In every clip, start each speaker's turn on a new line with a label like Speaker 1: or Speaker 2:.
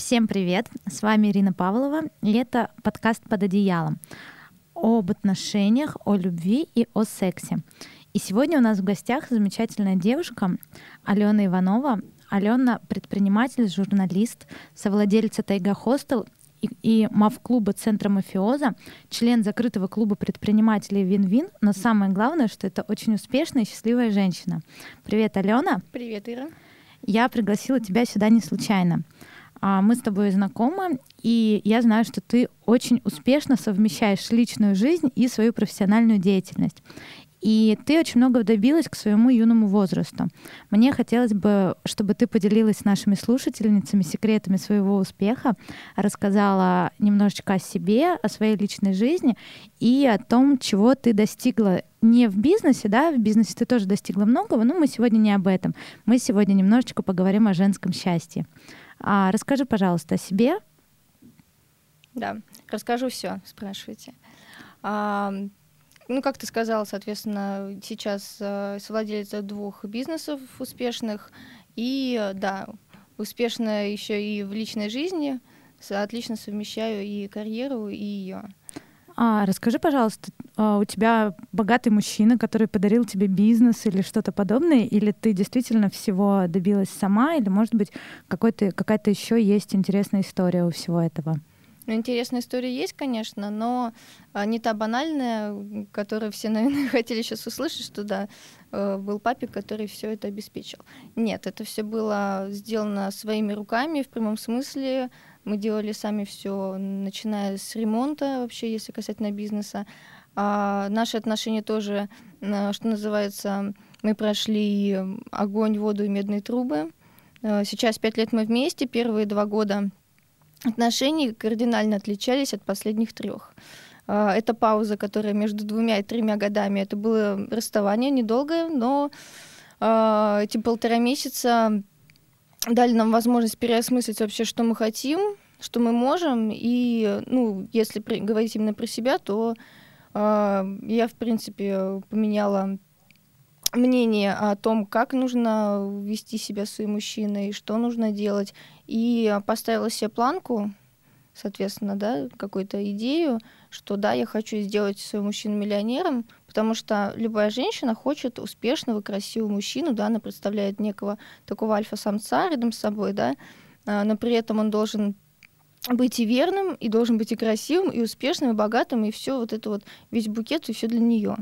Speaker 1: Всем привет! С вами Ирина Павлова, и это подкаст «Под одеялом» об отношениях, о любви и о сексе. И сегодня у нас в гостях замечательная девушка Алена Иванова. Алена — предприниматель, журналист, совладельца Тайга Хостел и, и мав-клуба Центра Мафиоза, член закрытого клуба предпринимателей Вин-Вин, но самое главное, что это очень успешная и счастливая женщина. Привет, Алена.
Speaker 2: Привет, Ира.
Speaker 1: Я пригласила тебя сюда не случайно. А, мы с тобой знакомы, и я знаю, что ты очень успешно совмещаешь личную жизнь и свою профессиональную деятельность. И ты очень много добилась к своему юному возрасту. Мне хотелось бы, чтобы ты поделилась с нашими слушательницами секретами своего успеха, рассказала немножечко о себе, о своей личной жизни и о том, чего ты достигла не в бизнесе, да, в бизнесе ты тоже достигла многого, но мы сегодня не об этом. Мы сегодня немножечко поговорим о женском счастье. А, расскажи, пожалуйста, о себе.
Speaker 2: Да, расскажу все, спрашивайте. А, ну, как ты сказала, соответственно, сейчас э, совладелец двух бизнесов успешных, и да, успешно еще и в личной жизни, отлично совмещаю и карьеру, и ее.
Speaker 1: А, расскажи, пожалуйста, а, у тебя богатый мужчина, который подарил тебе бизнес или что-то подобное, или ты действительно всего добилась сама, или, может быть, какая-то еще есть интересная история у всего этого?
Speaker 2: Ну, интересная история есть, конечно, но а, не та банальная, которую все, наверное, хотели сейчас услышать, что да, был папик, который все это обеспечил. Нет, это все было сделано своими руками в прямом смысле, мы делали сами все, начиная с ремонта вообще, если касательно бизнеса. А наши отношения тоже, что называется, мы прошли огонь, воду и медные трубы. А, сейчас пять лет мы вместе, первые два года отношений кардинально отличались от последних трех. А, это пауза, которая между двумя и тремя годами, это было расставание недолгое, но а, эти полтора месяца дали нам возможность переосмыслить вообще, что мы хотим, что мы можем. И, ну, если говорить именно про себя, то э, я, в принципе, поменяла мнение о том, как нужно вести себя своим мужчиной, что нужно делать, и поставила себе планку, соответственно, да, какую-то идею, что да, я хочу сделать своего мужчину миллионером, потому что любая женщина хочет успешного, красивого мужчину, да, она представляет некого такого альфа-самца рядом с собой, да, а, но при этом он должен быть и верным, и должен быть и красивым, и успешным, и богатым, и все вот это вот, весь букет, и все для нее.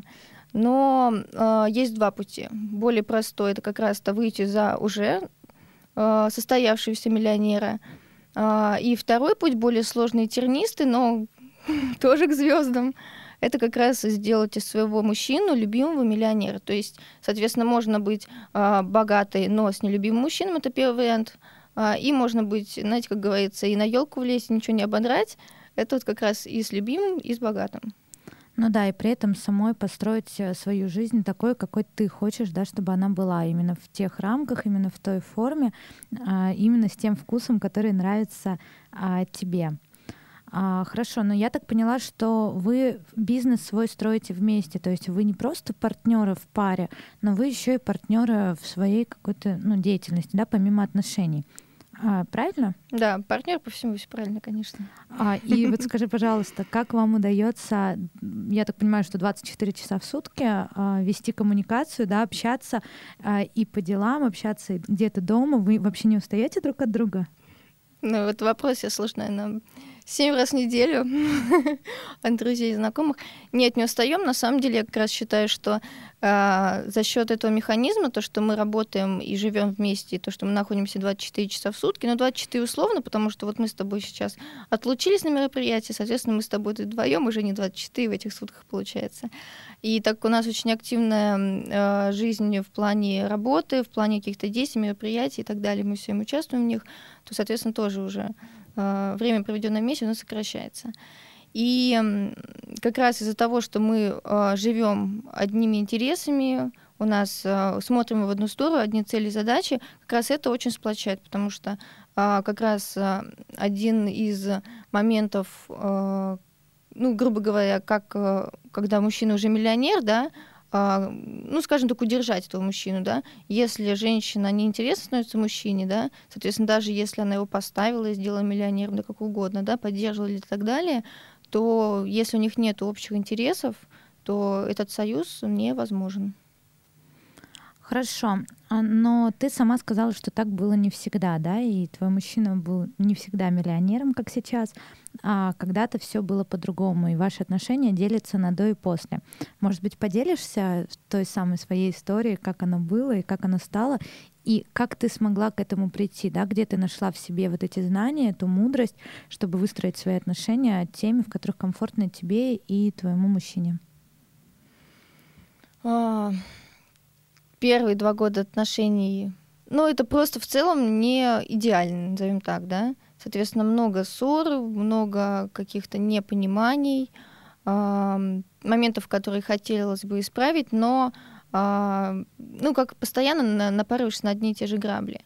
Speaker 2: Но э, есть два пути. Более простой это как раз-то выйти за уже э, состоявшегося миллионера. Э, и второй путь более сложный и тернистый, но тоже к звездам это как раз сделать из своего мужчину любимого миллионера. То есть, соответственно, можно быть э, богатой, но с нелюбимым мужчиной, это первый вариант. Э, и можно быть, знаете, как говорится, и на елку влезть, ничего не ободрать. Это вот как раз и с любимым, и с богатым.
Speaker 1: Ну да, и при этом самой построить э, свою жизнь такой, какой ты хочешь, да, чтобы она была именно в тех рамках, именно в той форме, а, именно с тем вкусом, который нравится а, тебе. А, хорошо, но я так поняла, что вы бизнес свой строите вместе, то есть вы не просто партнеры в паре, но вы еще и партнеры в своей какой-то ну, деятельности, да, помимо отношений. А, правильно?
Speaker 2: Да, партнер по всему все правильно, конечно.
Speaker 1: А, и вот скажи, пожалуйста, как вам удается, я так понимаю, что 24 часа в сутки а, вести коммуникацию, да, общаться а, и по делам, общаться где-то дома, вы вообще не устаете друг от друга?
Speaker 2: Ну, вот вопрос я слышу, наверное, семь раз в неделю от друзей и знакомых. Нет, не устаем. На самом деле, я как раз считаю, что э, за счет этого механизма, то, что мы работаем и живем вместе, то, что мы находимся 24 часа в сутки, ну, 24 условно, потому что вот мы с тобой сейчас отлучились на мероприятие, соответственно, мы с тобой вдвоем уже не 24 в этих сутках получается. И так у нас очень активная э, жизнь в плане работы, в плане каких-то действий, мероприятий и так далее, мы все участвуем в них, то, соответственно, тоже уже время, проведенное вместе, оно сокращается. И как раз из-за того, что мы э, живем одними интересами, у нас э, смотрим в одну сторону, одни цели, задачи, как раз это очень сплочает, потому что э, как раз э, один из моментов, э, ну, грубо говоря, как э, когда мужчина уже миллионер, да, ну, скажем так, удержать этого мужчину, да. Если женщина неинтересна становится мужчине, да, соответственно, даже если она его поставила и сделала миллионером, да как угодно, да, поддерживала и так далее, то если у них нет общих интересов, то этот союз невозможен.
Speaker 1: Хорошо, а, но ты сама сказала, что так было не всегда, да, и твой мужчина был не всегда миллионером, как сейчас, а когда-то все было по-другому, и ваши отношения делятся на до и после. Может быть, поделишься той самой своей историей, как оно было и как оно стало, и как ты смогла к этому прийти, да, где ты нашла в себе вот эти знания, эту мудрость, чтобы выстроить свои отношения теми, в которых комфортно тебе и твоему мужчине?
Speaker 2: А, первые два года отношений, ну, это просто в целом не идеально, назовем так, да. Соответственно, много ссор, много каких-то непониманий, э, моментов, которые хотелось бы исправить, но, э, ну, как постоянно напарываешься на одни и те же грабли.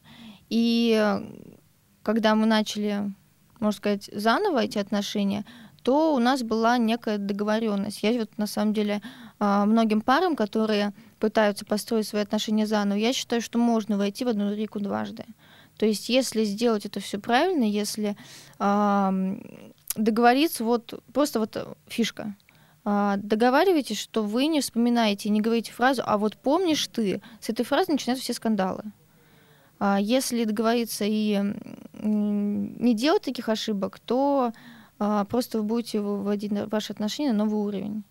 Speaker 2: И когда мы начали, можно сказать, заново эти отношения, то у нас была некая договоренность. Я вот на самом деле многим парам, которые пытаются построить свои отношения заново, я считаю, что можно войти в одну реку дважды. То есть, если сделать это все правильно, если э, договориться, вот просто вот фишка. Э, договаривайтесь, что вы не вспоминаете, не говорите фразу, а вот помнишь ты, с этой фразы начинаются все скандалы. А если договориться и не делать таких ошибок, то а, просто вы будете выводить ваши отношения на новый уровень.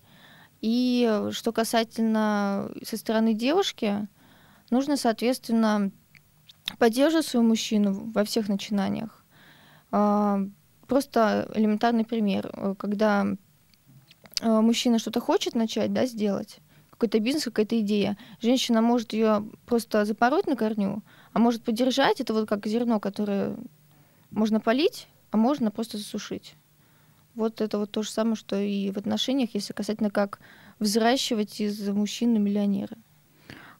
Speaker 2: И что касательно со стороны девушки, нужно, соответственно, поддерживать своего мужчину во всех начинаниях. А, просто элементарный пример. Когда а, мужчина что-то хочет начать, да, сделать, какой-то бизнес, какая-то идея, женщина может ее просто запороть на корню, а может поддержать. Это вот как зерно, которое можно полить, а можно просто засушить. Вот это вот то же самое, что и в отношениях, если касательно как взращивать из мужчины миллионера.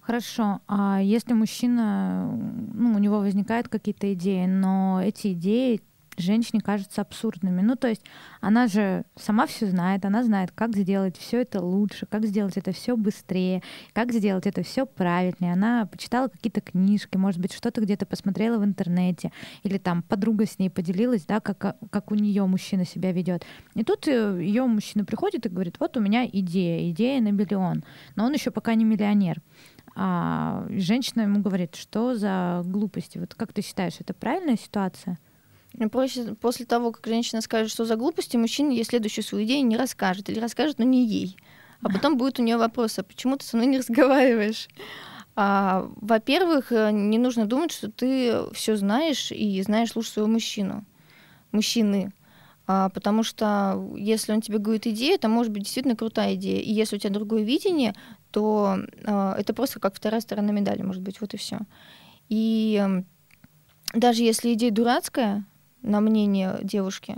Speaker 1: Хорошо. А если мужчина, ну, у него возникают какие-то идеи, но эти идеи женщине кажутся абсурдными. Ну, то есть она же сама все знает, она знает, как сделать все это лучше, как сделать это все быстрее, как сделать это все правильнее. Она почитала какие-то книжки, может быть, что-то где-то посмотрела в интернете, или там подруга с ней поделилась, да, как, как у нее мужчина себя ведет. И тут э, ее мужчина приходит и говорит, вот у меня идея, идея на миллион, но он еще пока не миллионер. А женщина ему говорит, что за глупости. Вот как ты считаешь, это правильная ситуация?
Speaker 2: Проще, после того, как женщина скажет, что за глупости, мужчина ей следующую свою идею не расскажет. Или расскажет, но не ей. А потом будет у нее вопрос, а почему ты со мной не разговариваешь? А, во-первых, э, не нужно думать, что ты все знаешь и знаешь лучше своего мужчину. Мужчины. А, потому что если он тебе говорит идею, это может быть действительно крутая идея. И если у тебя другое видение, то а, это просто как вторая сторона медали, может быть, вот и все. И даже если идея дурацкая, на мнение девушки,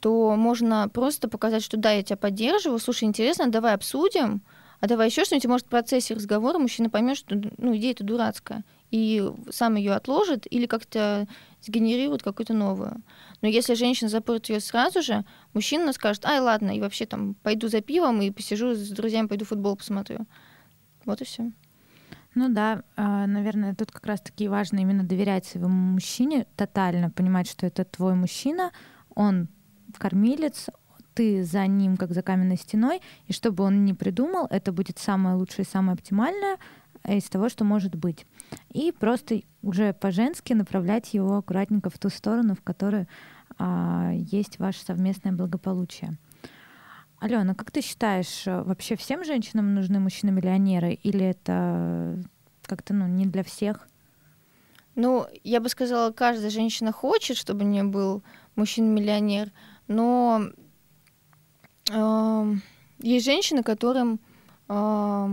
Speaker 2: то можно просто показать, что да, я тебя поддерживаю, слушай, интересно, давай обсудим, а давай еще что-нибудь, может, в процессе разговора мужчина поймет, что ну, идея это дурацкая, и сам ее отложит или как-то сгенерирует какую-то новую. Но если женщина запорит ее сразу же, мужчина скажет, ай, ладно, и вообще там пойду за пивом и посижу с друзьями, пойду футбол посмотрю. Вот и все.
Speaker 1: Ну да, а, наверное, тут как раз-таки важно именно доверять своему мужчине тотально, понимать, что это твой мужчина, он кормилец, ты за ним как за каменной стеной, и что бы он ни придумал, это будет самое лучшее и самое оптимальное из того, что может быть. И просто уже по-женски направлять его аккуратненько в ту сторону, в которой а, есть ваше совместное благополучие. Алена, как ты считаешь, э, вообще всем женщинам нужны мужчины-миллионеры или это как-то ну, не для всех?
Speaker 2: Ну, я бы сказала, каждая женщина хочет, чтобы у нее был мужчина-миллионер, но э, есть женщины, которым э,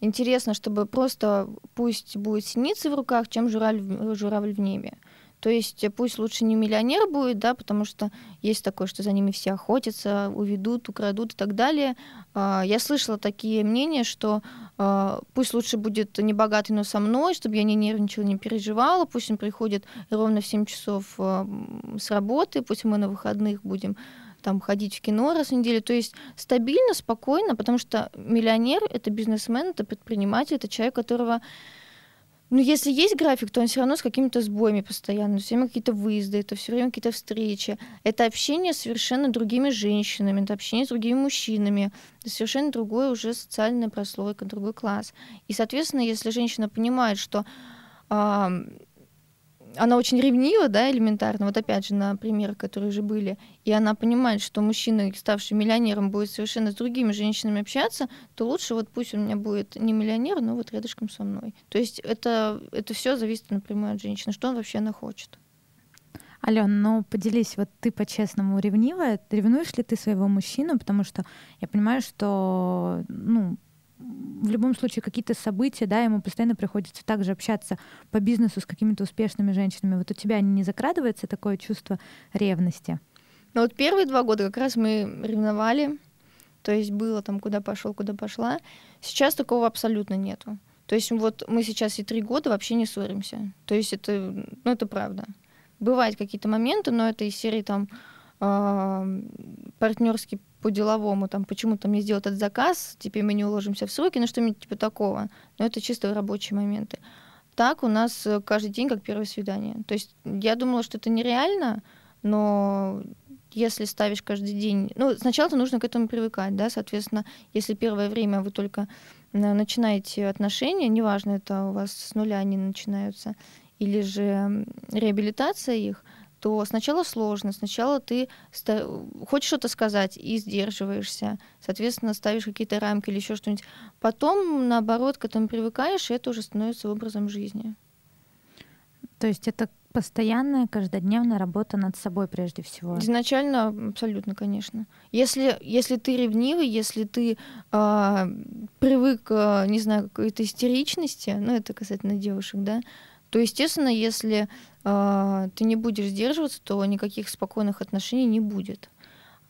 Speaker 2: интересно, чтобы просто пусть будет синицы в руках, чем журавль, журавль в небе. То есть э, пусть лучше не миллионер будет, да, потому что есть такое, что за ними все охотятся, уведут, украдут и так далее. А, я слышала такие мнения, что а, пусть лучше будет не богатый, но со мной, чтобы я не нервничала, не переживала, пусть он приходит ровно в 7 часов а, с работы, пусть мы на выходных будем там ходить в кино раз в неделю. То есть стабильно, спокойно, потому что миллионер — это бизнесмен, это предприниматель, это человек, которого ну, если есть график, то он все равно с какими-то сбоями постоянно, все время какие-то выезды, это все время какие-то встречи. Это общение с совершенно другими женщинами, это общение с другими мужчинами, это совершенно другой уже социальная прослойка, другой класс. И, соответственно, если женщина понимает, что она очень ревнива, да, элементарно, вот опять же на примерах, которые уже были, и она понимает, что мужчина, ставший миллионером, будет совершенно с другими женщинами общаться, то лучше вот пусть у меня будет не миллионер, но вот рядышком со мной. То есть это, это все зависит напрямую от женщины, что он вообще она хочет.
Speaker 1: Ален, ну поделись, вот ты по-честному ревнивая, ревнуешь ли ты своего мужчину, потому что я понимаю, что ну, в любом случае какие-то события, да, ему постоянно приходится также общаться по бизнесу с какими-то успешными женщинами. Вот у тебя не закрадывается такое чувство ревности?
Speaker 2: Ну вот первые два года как раз мы ревновали, то есть было там, куда пошел, куда пошла. Сейчас такого абсолютно нету. То есть вот мы сейчас и три года вообще не ссоримся. То есть это, ну это правда. Бывают какие-то моменты, но это из серии там партнерский по-деловому, там, почему-то мне сделать этот заказ, теперь мы не уложимся в сроки, ну что-нибудь типа такого. Но это чисто рабочие моменты. Так у нас э, каждый день как первое свидание. То есть я думала, что это нереально, но если ставишь каждый день... Ну, сначала-то нужно к этому привыкать, да, соответственно, если первое время вы только э, начинаете отношения, неважно, это у вас с нуля они начинаются, или же реабилитация их, то сначала сложно, сначала ты хочешь что-то сказать и сдерживаешься, соответственно, ставишь какие-то рамки или еще что-нибудь. Потом, наоборот, к этому привыкаешь, и это уже становится образом жизни.
Speaker 1: То есть это постоянная, каждодневная работа над собой прежде всего.
Speaker 2: Изначально абсолютно, конечно. Если, если ты ревнивый, если ты э, привык, э, не знаю, к какой-то истеричности, ну это касательно девушек, да, то, естественно, если э, ты не будешь сдерживаться, то никаких спокойных отношений не будет.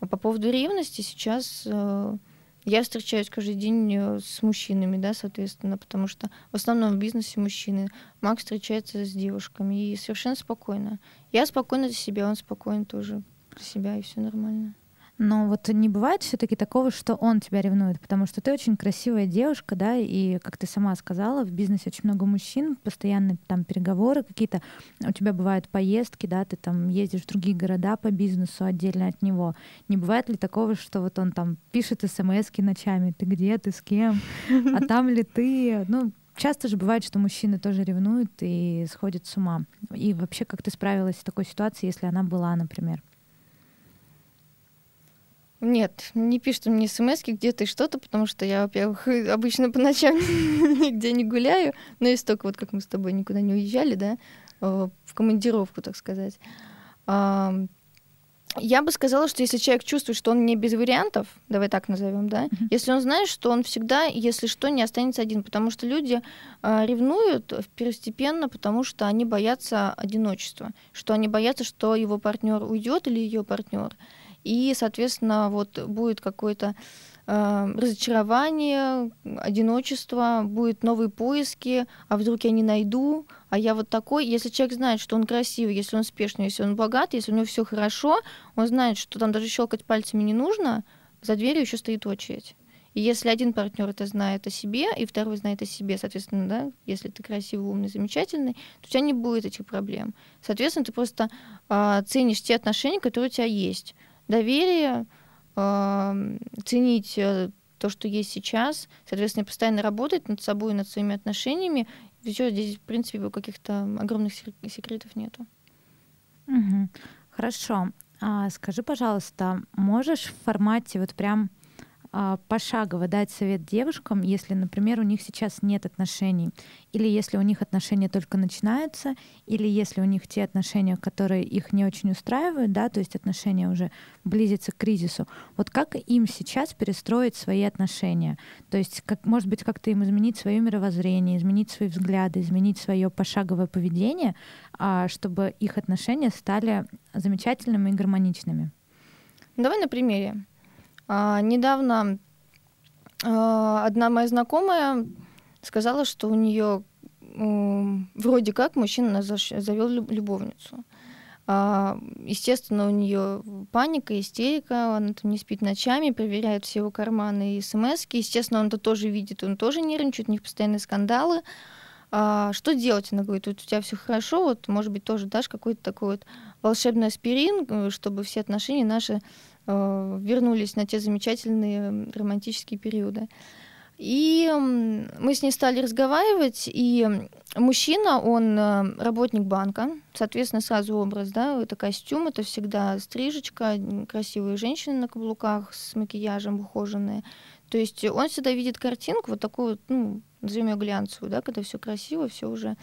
Speaker 2: А по поводу ревности сейчас э, я встречаюсь каждый день э, с мужчинами, да, соответственно, потому что в основном в бизнесе мужчины. Макс встречается с девушками и совершенно спокойно. Я спокойна за себя, он спокоен тоже за себя, и все нормально.
Speaker 1: Но вот не бывает все-таки такого, что он тебя ревнует, потому что ты очень красивая девушка, да, и, как ты сама сказала, в бизнесе очень много мужчин, постоянно там переговоры какие-то, у тебя бывают поездки, да, ты там ездишь в другие города по бизнесу отдельно от него. Не бывает ли такого, что вот он там пишет смс ночами, ты где, ты с кем, а там ли ты, ну, часто же бывает, что мужчины тоже ревнуют и сходят с ума. И вообще, как ты справилась с такой ситуацией, если она была, например?
Speaker 2: Нет, не пишут мне смс где ты что-то, потому что я, во-первых, обычно по ночам нигде не гуляю, но если только вот как мы с тобой никуда не уезжали, да, э, в командировку, так сказать. Я бы сказала, что если человек чувствует, что он не без вариантов, давай так назовем, да, mm-hmm. если он знает, что он всегда, если что, не останется один, потому что люди э, ревнуют первостепенно, потому что они боятся одиночества, что они боятся, что его партнер уйдет или ее партнер и, соответственно, вот будет какое-то э, разочарование, одиночество, будут новые поиски, а вдруг я не найду, а я вот такой. Если человек знает, что он красивый, если он успешный, если он богат, если у него все хорошо, он знает, что там даже щелкать пальцами не нужно, за дверью еще стоит очередь. И если один партнер это знает о себе, и второй знает о себе, соответственно, да, если ты красивый, умный, замечательный, то у тебя не будет этих проблем. Соответственно, ты просто э, ценишь те отношения, которые у тебя есть доверие, ценить э, то, что есть сейчас, соответственно, постоянно работать над собой, над своими отношениями. Все, здесь, в принципе, каких-то огромных секретов нету.
Speaker 1: Угу. Хорошо. А скажи, пожалуйста, можешь в формате вот прям пошагово дать совет девушкам, если, например, у них сейчас нет отношений, или если у них отношения только начинаются, или если у них те отношения, которые их не очень устраивают, да, то есть отношения уже близятся к кризису. Вот как им сейчас перестроить свои отношения? То есть, как, может быть, как-то им изменить свое мировоззрение, изменить свои взгляды, изменить свое пошаговое поведение, а, чтобы их отношения стали замечательными и гармоничными?
Speaker 2: Давай на примере. А, недавно а, одна моя знакомая сказала, что у нее вроде как мужчина завел любовницу. А, естественно, у нее паника, истерика, она там не спит ночами, проверяет все его карманы и смс -ки. Естественно, он это тоже видит, он тоже нервничает, у них постоянные скандалы. А, что делать? Она говорит, у тебя все хорошо, вот, может быть, тоже дашь какой-то такой вот волшебный аспирин, чтобы все отношения наши вернулись на те замечательные романтические периоды. И мы с ней стали разговаривать, и мужчина, он э, работник банка, соответственно, сразу образ, да, это костюм, это всегда стрижечка, красивые женщины на каблуках с макияжем ухоженные. То есть он всегда видит картинку вот такую, ну, назовем ее глянцевую, да, когда все красиво, все уже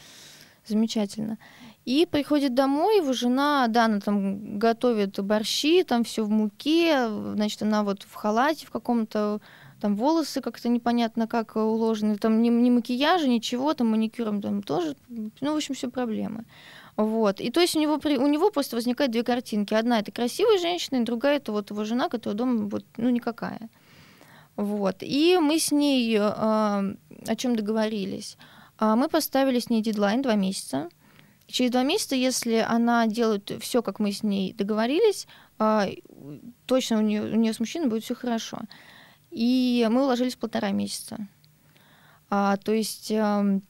Speaker 2: замечательно. И приходит домой, его жена, да, она там готовит борщи, там все в муке, значит, она вот в халате в каком-то, там волосы как-то непонятно как уложены, там ни, ни макияжа, ничего, там маникюром там тоже, ну, в общем, все проблемы. Вот. И то есть у него, у него просто возникает две картинки. Одна это красивая женщина, и другая это вот его жена, которая дома вот, ну, никакая. Вот. И мы с ней э, о чем договорились. Э, мы поставили с ней дедлайн два месяца. Через два месяца, если она делает все, как мы с ней договорились, э, точно у нее, у нее с мужчиной будет все хорошо. И мы уложились полтора месяца. А, то есть э,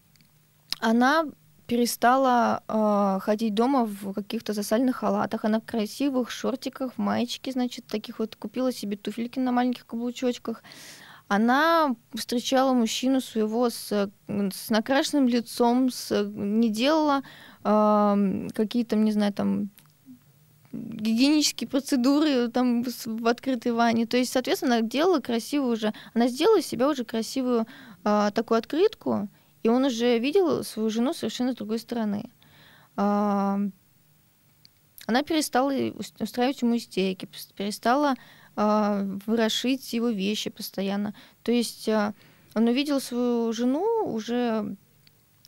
Speaker 2: она перестала э, ходить дома в каких-то засальных халатах. Она в красивых шортиках, в маечке, значит, таких вот купила себе туфельки на маленьких каблучочках. Она встречала мужчину своего с, с накрашенным лицом, с, не делала э, какие-то, не знаю, там гигиенические процедуры там в открытой ванне. То есть, соответственно, она делала красивую уже, она сделала себя уже красивую э, такую открытку, и он уже видел свою жену совершенно с другой стороны. А, она перестала устраивать ему истерики, перестала а, ворошить его вещи постоянно. То есть а, он увидел свою жену уже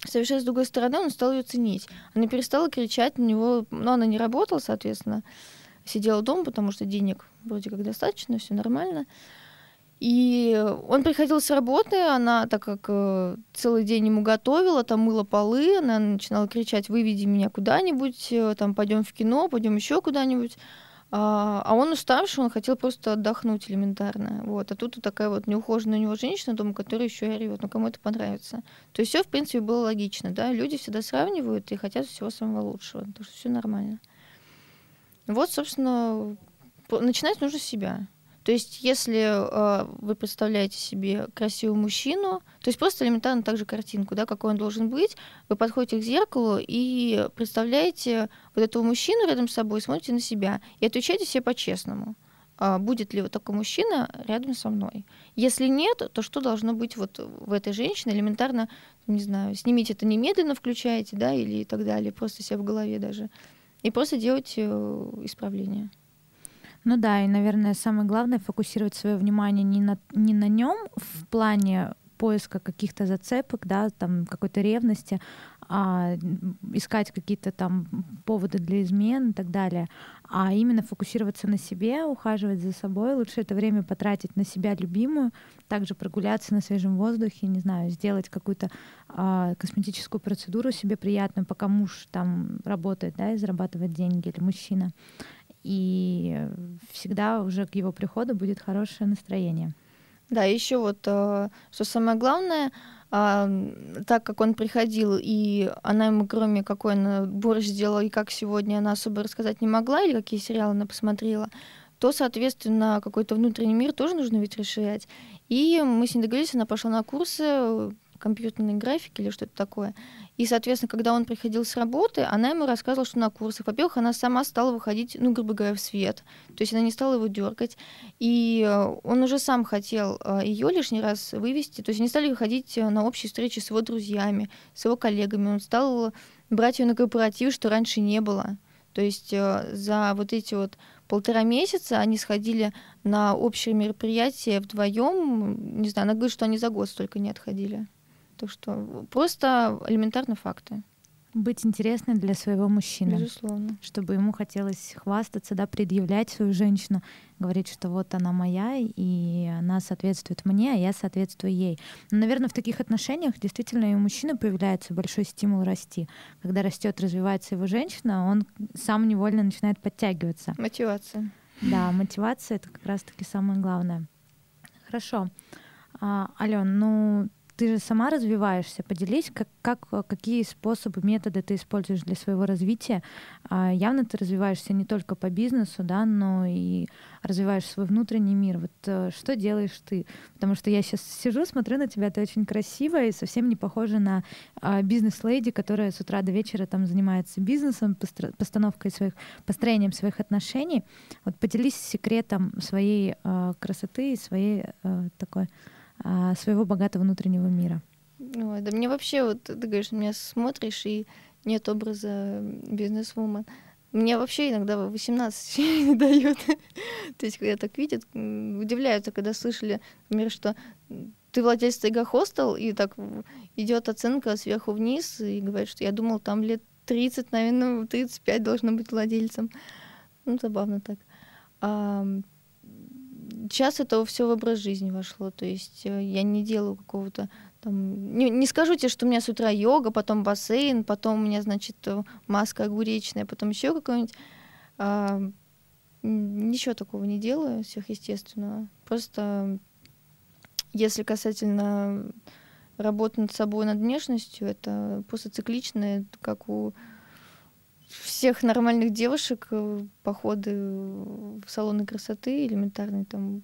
Speaker 2: совершенно с другой стороны, он стал ее ценить. Она перестала кричать на него, но она не работала, соответственно, сидела дома, потому что денег вроде как достаточно, все нормально. И он приходил с работы, она, так как э, целый день ему готовила, там мыла полы, она начинала кричать, выведи меня куда-нибудь, э, там пойдем в кино, пойдем еще куда-нибудь. А, а он уставший, он хотел просто отдохнуть элементарно. Вот. А тут вот такая вот неухоженная у него женщина дома, которая еще и орет. Ну, кому это понравится? То есть все, в принципе, было логично, да. Люди всегда сравнивают и хотят всего самого лучшего. Так что все нормально. Вот, собственно, начинать нужно с себя. То есть, если э, вы представляете себе красивого мужчину, то есть просто элементарно так же картинку, да, какой он должен быть, вы подходите к зеркалу и представляете вот этого мужчину рядом с собой, смотрите на себя и отвечаете себе по-честному. А будет ли вот такой мужчина рядом со мной? Если нет, то что должно быть вот в этой женщине? Элементарно, не знаю, снимите это немедленно, включаете, да, или и так далее, просто себе в голове даже. И просто делайте э, исправление.
Speaker 1: Ну да, и, наверное, самое главное фокусировать свое внимание не на, не на нем в плане поиска каких-то зацепок, да, там какой-то ревности, а искать какие-то там поводы для измен и так далее, а именно фокусироваться на себе, ухаживать за собой. Лучше это время потратить на себя любимую, также прогуляться на свежем воздухе, не знаю, сделать какую-то а, косметическую процедуру себе приятную, пока муж там работает, да, и зарабатывает деньги или мужчина и всегда уже к его приходу будет хорошее настроение.
Speaker 2: Да, еще вот, э, что самое главное, а, так как он приходил, и она ему, кроме какой она борщ сделала, и как сегодня она особо рассказать не могла, или какие сериалы она посмотрела, то, соответственно, какой-то внутренний мир тоже нужно ведь расширять. И мы с ней договорились, она пошла на курсы компьютерной графики или что-то такое. И, соответственно, когда он приходил с работы, она ему рассказывала, что на курсах. Во-первых, она сама стала выходить, ну, грубо говоря, в свет. То есть она не стала его дергать. И э, он уже сам хотел э, ее лишний раз вывести. То есть они стали выходить э, на общие встречи с его друзьями, с его коллегами. Он стал брать ее на корпоратив, что раньше не было. То есть за вот эти вот полтора месяца они сходили на общие мероприятия вдвоем. Не знаю, она говорит, что они за год столько не отходили. Так что просто элементарные факты.
Speaker 1: быть интересной для своего мужчины.
Speaker 2: Безусловно.
Speaker 1: Чтобы ему хотелось хвастаться, да, предъявлять свою женщину, говорить, что вот она моя, и она соответствует мне, а я соответствую ей. Но, наверное, в таких отношениях действительно и у мужчины появляется большой стимул расти. Когда растет, развивается его женщина, он сам невольно начинает подтягиваться.
Speaker 2: Мотивация.
Speaker 1: Да, мотивация — это как раз-таки самое главное. Хорошо. А, Ален, ну ты же сама развиваешься. Поделись, как, как, какие способы, методы ты используешь для своего развития. А, явно ты развиваешься не только по бизнесу, да, но и развиваешь свой внутренний мир. Вот э, что делаешь ты? Потому что я сейчас сижу, смотрю на тебя, ты очень красивая и совсем не похожа на а, бизнес-леди, которая с утра до вечера там занимается бизнесом, постановкой своих, построением своих отношений. Вот поделись секретом своей а, красоты и своей такой своего богатого внутреннего мира.
Speaker 2: Ой, да мне вообще, вот ты говоришь, меня смотришь, и нет образа бизнес-вумен. Мне вообще иногда 18 не дают. То есть, когда так видят, удивляются, когда слышали, например, что ты владелец Тайга Хостел, и так идет оценка сверху вниз, и говорят, что я думал, там лет 30, наверное, 35 должно быть владельцем. Ну, забавно так. А, сейчас это все в образ жизни вошло. То есть э, я не делаю какого-то там... Не, не скажу тебе, что у меня с утра йога, потом бассейн, потом у меня, значит, э, маска огуречная, потом еще какой-нибудь... А, ничего такого не делаю сверхъестественного. Просто если касательно работы над собой, над внешностью, это просто цикличное, как у всех нормальных девушек э, походы в салоны красоты, элементарные там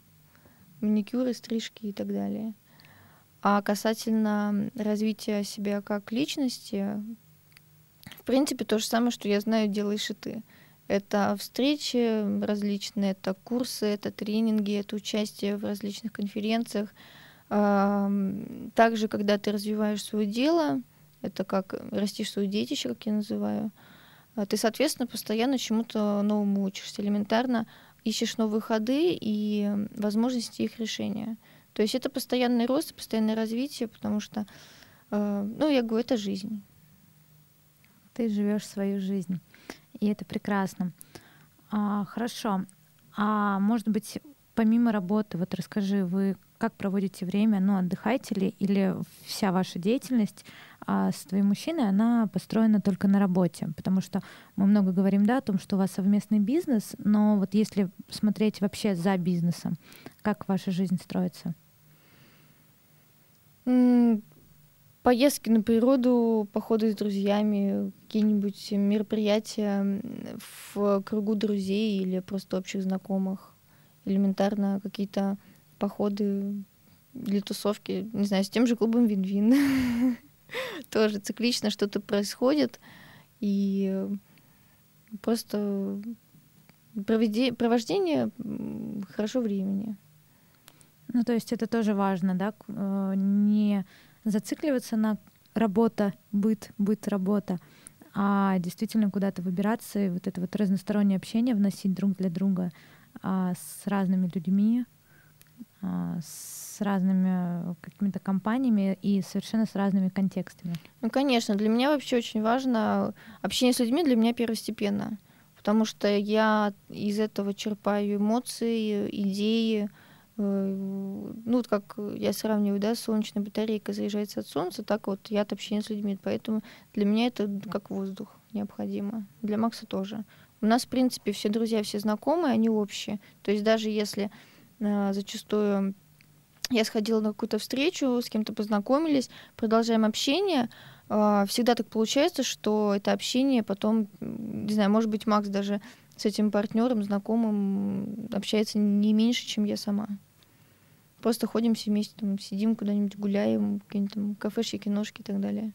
Speaker 2: маникюры, стрижки и так далее. А касательно развития себя как личности, в принципе, то же самое, что я знаю, делаешь и ты. Это встречи различные, это курсы, это тренинги, это участие в различных конференциях. Также, когда ты развиваешь свое дело, это как растишь свое детище, как я называю, а ты, соответственно, постоянно чему-то новому учишься, элементарно ищешь новые ходы и возможности их решения. То есть это постоянный рост, постоянное развитие, потому что, э, ну, я говорю, это жизнь.
Speaker 1: Ты живешь свою жизнь, и это прекрасно. А, хорошо. А может быть, помимо работы, вот расскажи, вы как проводите время, ну, отдыхаете ли, или вся ваша деятельность а, с твоим мужчиной, она построена только на работе? Потому что мы много говорим, да, о том, что у вас совместный бизнес, но вот если смотреть вообще за бизнесом, как ваша жизнь строится?
Speaker 2: Поездки на природу, походы с друзьями, какие-нибудь мероприятия в кругу друзей или просто общих знакомых. Элементарно какие-то походы для тусовки, не знаю, с тем же клубом Вин-Вин. Тоже циклично что-то происходит, и просто провождение хорошо времени.
Speaker 1: Ну, то есть это тоже важно, да, э, не зацикливаться на работа, быт, быт, работа, а действительно куда-то выбираться и вот это вот разностороннее общение вносить друг для друга с разными людьми, а, с разными какими-то компаниями и совершенно с разными контекстами.
Speaker 2: Ну, конечно, для меня вообще очень важно общение с людьми для меня первостепенно, потому что я из этого черпаю эмоции, идеи. Э, ну, вот как я сравниваю, да, солнечная батарейка заряжается от солнца, так вот я от общения с людьми. Поэтому для меня это как воздух необходимо. Для Макса тоже. У нас, в принципе, все друзья, все знакомые, они общие. То есть даже если Э, зачастую я сходила на какую-то встречу, с кем-то познакомились, продолжаем общение. Э, всегда так получается, что это общение потом, не знаю, может быть, Макс даже с этим партнером, знакомым общается не меньше, чем я сама. Просто ходим все вместе, там, сидим куда-нибудь, гуляем, какие-нибудь там кафешки, киношки и так далее.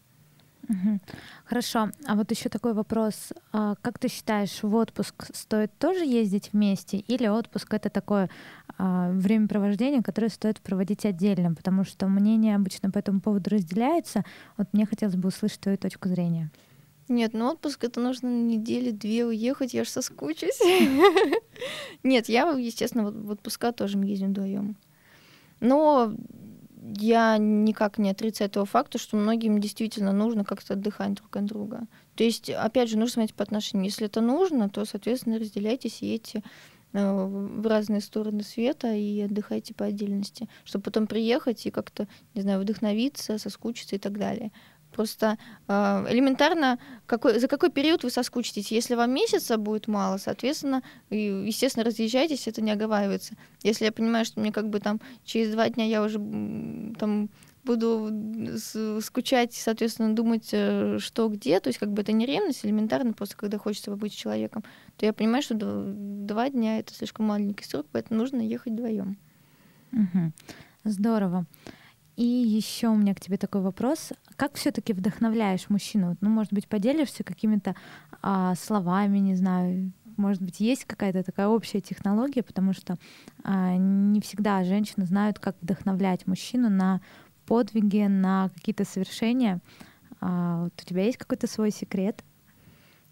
Speaker 1: Хорошо. А вот еще такой вопрос. А как ты считаешь, в отпуск стоит тоже ездить вместе? Или отпуск это такое а, времяпровождение, которое стоит проводить отдельно? Потому что мнения обычно по этому поводу разделяются. Вот мне хотелось бы услышать твою точку зрения.
Speaker 2: Нет, ну отпуск это нужно недели две уехать, я же соскучусь. Нет, я, естественно, в отпуска тоже ездим вдвоем. Но я никак не отрицаю этого факта, что многим действительно нужно как-то отдыхать друг от друга. То есть, опять же, нужно смотреть по отношению. Если это нужно, то, соответственно, разделяйтесь и едьте э, в разные стороны света и отдыхайте по отдельности, чтобы потом приехать и как-то, не знаю, вдохновиться, соскучиться и так далее. Просто э, элементарно, какой, за какой период вы соскучитесь. Если вам месяца будет мало, соответственно, естественно, разъезжайтесь, это не оговаривается. Если я понимаю, что мне как бы там через два дня я уже там буду скучать, соответственно, думать, э, что где, то есть как бы это не ревность, элементарно, просто когда хочется побыть с человеком, то я понимаю, что два дня это слишком маленький срок, поэтому нужно ехать вдвоем.
Speaker 1: Угу. Здорово. И еще у меня к тебе такой вопрос. Как все-таки вдохновляешь мужчину? Ну, может быть, поделишься какими-то а, словами, не знаю, может быть, есть какая-то такая общая технология, потому что а, не всегда женщины знают, как вдохновлять мужчину на подвиги, на какие-то совершения. А, вот у тебя есть какой-то свой секрет?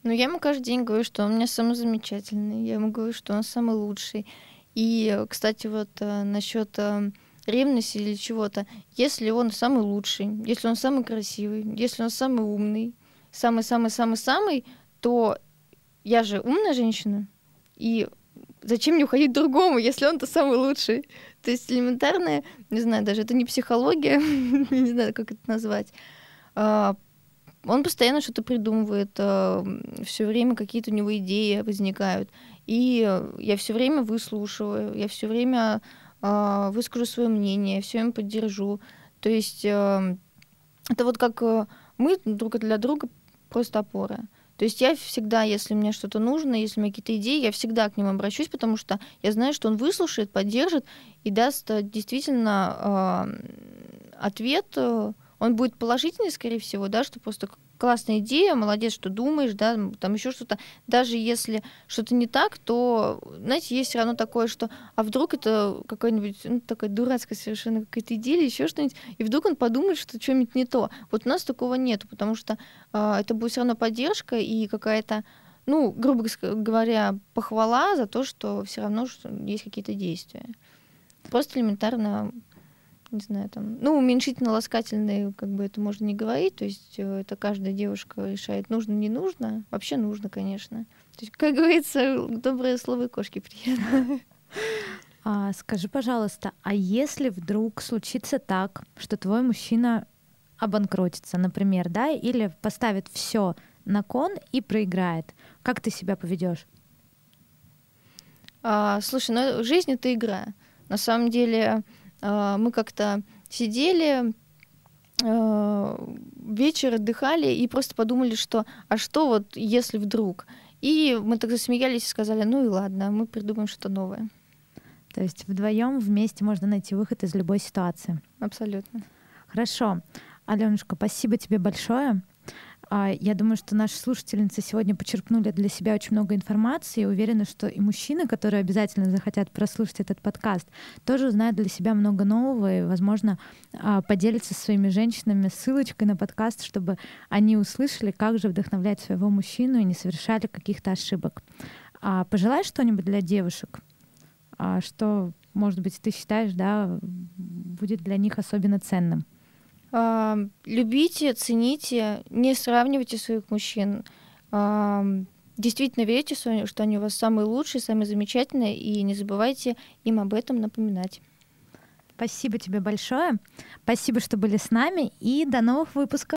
Speaker 2: Ну, я ему каждый день говорю, что он у меня самый замечательный. Я ему говорю, что он самый лучший. И, кстати, вот э, насчет э, ревности или чего-то, если он самый лучший, если он самый красивый, если он самый умный, самый-самый-самый-самый, то я же умная женщина, и зачем мне уходить другому, если он-то самый лучший? То есть элементарная, не знаю, даже это не психология, не знаю, как это назвать. А, он постоянно что-то придумывает, а, все время какие-то у него идеи возникают. И я все время выслушиваю, я все время выскажу свое мнение, все им поддержу. То есть это вот как э, мы друг для друга просто опора. То есть я всегда, если мне что-то нужно, если у меня какие-то идеи, я всегда к нему обращусь, потому что я знаю, что он выслушает, поддержит и даст э, действительно э, ответ. Он будет положительный, скорее всего, да, что просто классная идея, молодец, что думаешь, да, там еще что-то. Даже если что-то не так, то, знаете, есть все равно такое, что, а вдруг это какая-нибудь, ну, такая дурацкая совершенно какая-то идея еще что-нибудь, и вдруг он подумает, что что-нибудь не то. Вот у нас такого нет, потому что э, это будет все равно поддержка и какая-то, ну, грубо говоря, похвала за то, что все равно что есть какие-то действия. Просто элементарно не знаю, там, ну, уменьшительно-ласкательные, как бы это можно не говорить, то есть э, это каждая девушка решает, нужно, не нужно, вообще нужно, конечно. То есть, как говорится, добрые слова и кошки приятно.
Speaker 1: А, скажи, пожалуйста, а если вдруг случится так, что твой мужчина обанкротится, например, да, или поставит все на кон и проиграет, как ты себя поведешь?
Speaker 2: А, слушай, ну жизнь это игра. На самом деле, мы как-то сидели, а, вечер отдыхали и просто подумали, что а что вот если вдруг? И мы тогда смеялись и сказали, ну и ладно, мы придумаем что-то новое.
Speaker 1: То есть вдвоем вместе можно найти выход из любой ситуации.
Speaker 2: Абсолютно.
Speaker 1: Хорошо. Аленушка, спасибо тебе большое. А, я думаю, что наши слушательницы сегодня почерпнули для себя очень много информации. Я уверена, что и мужчины, которые обязательно захотят прослушать этот подкаст, тоже узнают для себя много нового и, возможно, а, поделятся со своими женщинами ссылочкой на подкаст, чтобы они услышали, как же вдохновлять своего мужчину и не совершали каких-то ошибок. А пожелай что-нибудь для девушек, что, может быть, ты считаешь, да, будет для них особенно ценным?
Speaker 2: Любите, цените, не сравнивайте своих мужчин. Действительно верьте, что они у вас самые лучшие, самые замечательные, и не забывайте им об этом напоминать.
Speaker 1: Спасибо тебе большое. Спасибо, что были с нами, и до новых выпусков.